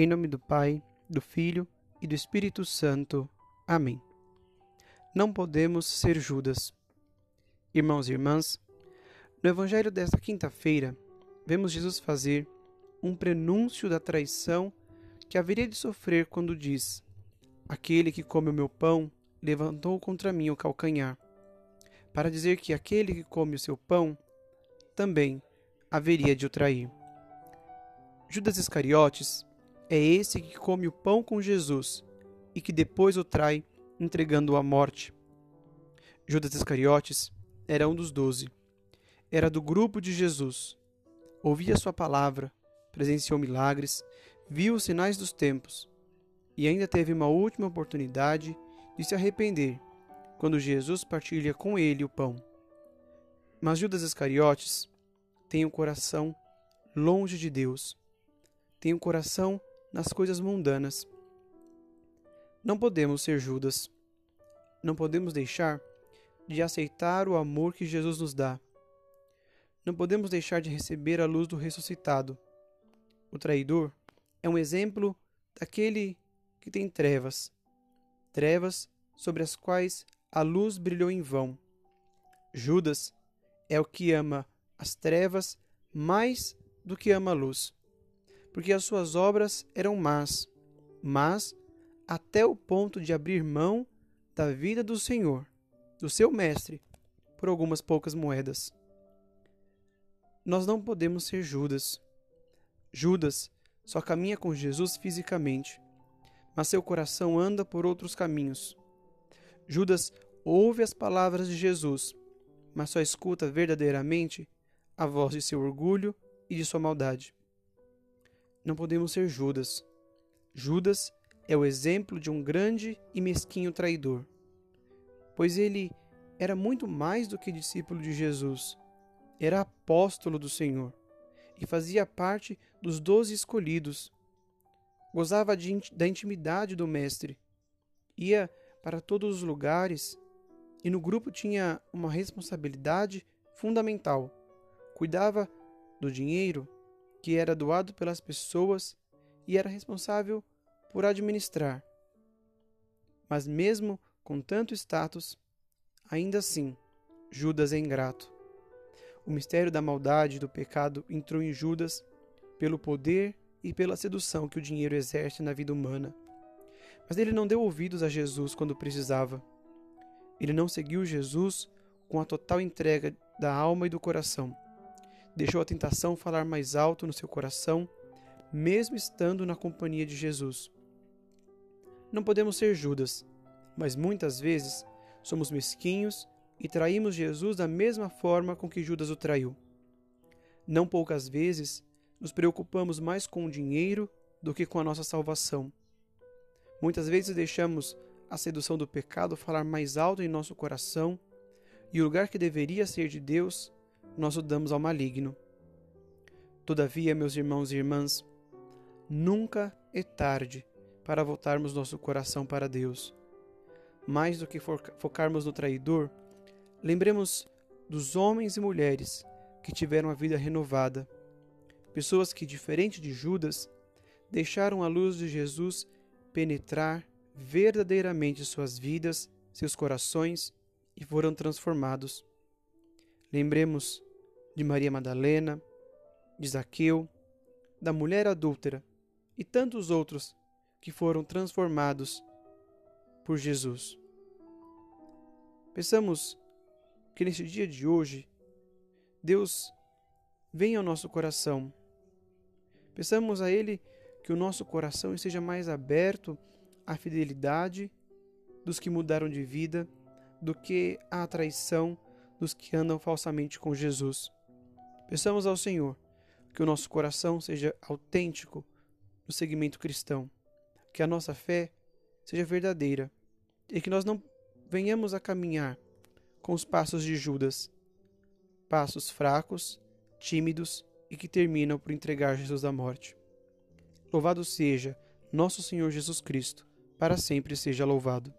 Em nome do Pai, do Filho e do Espírito Santo. Amém. Não podemos ser Judas. Irmãos e irmãs, no Evangelho desta quinta-feira, vemos Jesus fazer um prenúncio da traição que haveria de sofrer quando diz: Aquele que come o meu pão levantou contra mim o calcanhar, para dizer que aquele que come o seu pão também haveria de o trair. Judas Iscariotes é esse que come o pão com Jesus e que depois o trai, entregando-o à morte. Judas Iscariotes era um dos doze. Era do grupo de Jesus. Ouvia sua palavra, presenciou milagres, viu os sinais dos tempos e ainda teve uma última oportunidade de se arrepender quando Jesus partilha com ele o pão. Mas Judas Iscariotes tem o coração longe de Deus, tem o coração nas coisas mundanas. Não podemos ser Judas. Não podemos deixar de aceitar o amor que Jesus nos dá. Não podemos deixar de receber a luz do ressuscitado. O traidor é um exemplo daquele que tem trevas, trevas sobre as quais a luz brilhou em vão. Judas é o que ama as trevas mais do que ama a luz porque as suas obras eram más, mas até o ponto de abrir mão da vida do Senhor, do seu mestre, por algumas poucas moedas. Nós não podemos ser Judas. Judas só caminha com Jesus fisicamente, mas seu coração anda por outros caminhos. Judas ouve as palavras de Jesus, mas só escuta verdadeiramente a voz de seu orgulho e de sua maldade não podemos ser Judas. Judas é o exemplo de um grande e mesquinho traidor, pois ele era muito mais do que discípulo de Jesus, era apóstolo do Senhor e fazia parte dos doze escolhidos. Gozava de, da intimidade do Mestre, ia para todos os lugares e no grupo tinha uma responsabilidade fundamental. Cuidava do dinheiro, que era doado pelas pessoas e era responsável por administrar. Mas, mesmo com tanto status, ainda assim, Judas é ingrato. O mistério da maldade e do pecado entrou em Judas pelo poder e pela sedução que o dinheiro exerce na vida humana. Mas ele não deu ouvidos a Jesus quando precisava. Ele não seguiu Jesus com a total entrega da alma e do coração deixou a tentação falar mais alto no seu coração, mesmo estando na companhia de Jesus. Não podemos ser Judas, mas muitas vezes somos mesquinhos e traímos Jesus da mesma forma com que Judas o traiu. Não poucas vezes nos preocupamos mais com o dinheiro do que com a nossa salvação. Muitas vezes deixamos a sedução do pecado falar mais alto em nosso coração e o lugar que deveria ser de Deus nós o damos ao maligno. Todavia, meus irmãos e irmãs, nunca é tarde para voltarmos nosso coração para Deus. Mais do que focarmos no traidor, lembremos dos homens e mulheres que tiveram a vida renovada, pessoas que, diferente de Judas, deixaram a luz de Jesus penetrar verdadeiramente suas vidas, seus corações e foram transformados. Lembremos de Maria Madalena, de Zaqueu, da mulher adúltera e tantos outros que foram transformados por Jesus. Pensamos que neste dia de hoje, Deus venha ao nosso coração. Peçamos a Ele que o nosso coração esteja mais aberto à fidelidade dos que mudaram de vida do que à traição dos que andam falsamente com Jesus. Peçamos ao Senhor que o nosso coração seja autêntico no segmento cristão, que a nossa fé seja verdadeira e que nós não venhamos a caminhar com os passos de Judas, passos fracos, tímidos e que terminam por entregar Jesus à morte. Louvado seja nosso Senhor Jesus Cristo, para sempre seja louvado.